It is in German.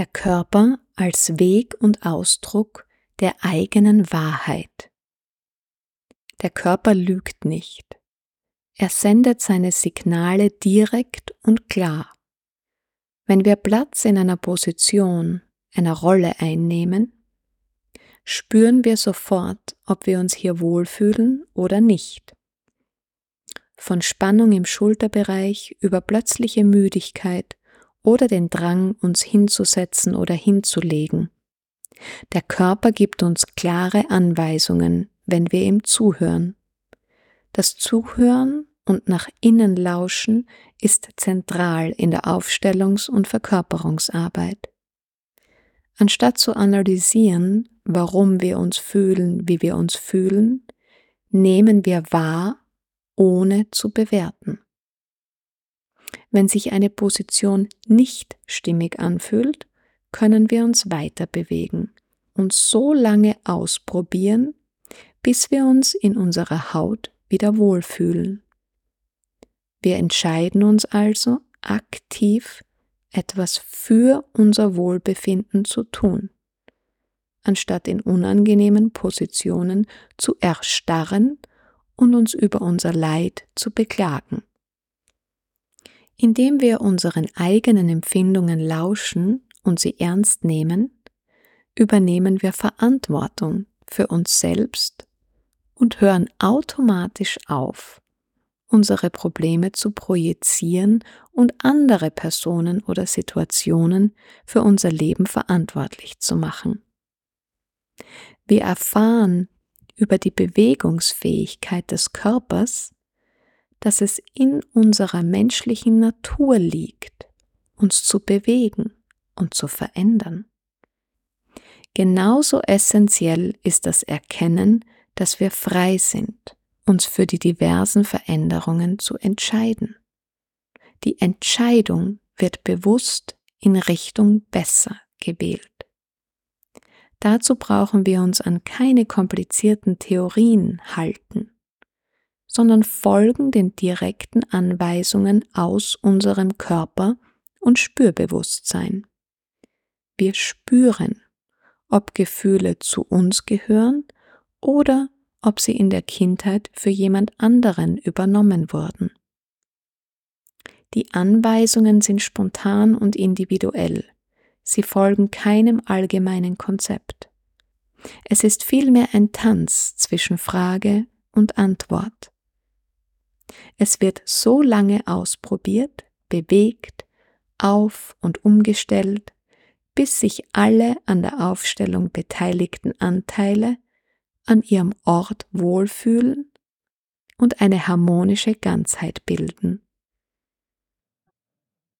Der Körper als Weg und Ausdruck der eigenen Wahrheit. Der Körper lügt nicht. Er sendet seine Signale direkt und klar. Wenn wir Platz in einer Position, einer Rolle einnehmen, spüren wir sofort, ob wir uns hier wohlfühlen oder nicht. Von Spannung im Schulterbereich über plötzliche Müdigkeit oder den Drang, uns hinzusetzen oder hinzulegen. Der Körper gibt uns klare Anweisungen, wenn wir ihm zuhören. Das Zuhören und nach innen lauschen ist zentral in der Aufstellungs- und Verkörperungsarbeit. Anstatt zu analysieren, warum wir uns fühlen, wie wir uns fühlen, nehmen wir wahr, ohne zu bewerten. Wenn sich eine Position nicht stimmig anfühlt, können wir uns weiter bewegen und so lange ausprobieren, bis wir uns in unserer Haut wieder wohlfühlen. Wir entscheiden uns also aktiv, etwas für unser Wohlbefinden zu tun, anstatt in unangenehmen Positionen zu erstarren und uns über unser Leid zu beklagen. Indem wir unseren eigenen Empfindungen lauschen und sie ernst nehmen, übernehmen wir Verantwortung für uns selbst und hören automatisch auf, unsere Probleme zu projizieren und andere Personen oder Situationen für unser Leben verantwortlich zu machen. Wir erfahren über die Bewegungsfähigkeit des Körpers, dass es in unserer menschlichen Natur liegt, uns zu bewegen und zu verändern. Genauso essentiell ist das Erkennen, dass wir frei sind uns für die diversen Veränderungen zu entscheiden. Die Entscheidung wird bewusst in Richtung besser gewählt. Dazu brauchen wir uns an keine komplizierten Theorien halten, sondern folgen den direkten Anweisungen aus unserem Körper und Spürbewusstsein. Wir spüren, ob Gefühle zu uns gehören oder ob sie in der Kindheit für jemand anderen übernommen wurden. Die Anweisungen sind spontan und individuell. Sie folgen keinem allgemeinen Konzept. Es ist vielmehr ein Tanz zwischen Frage und Antwort. Es wird so lange ausprobiert, bewegt, auf und umgestellt, bis sich alle an der Aufstellung beteiligten Anteile an ihrem Ort wohlfühlen und eine harmonische Ganzheit bilden.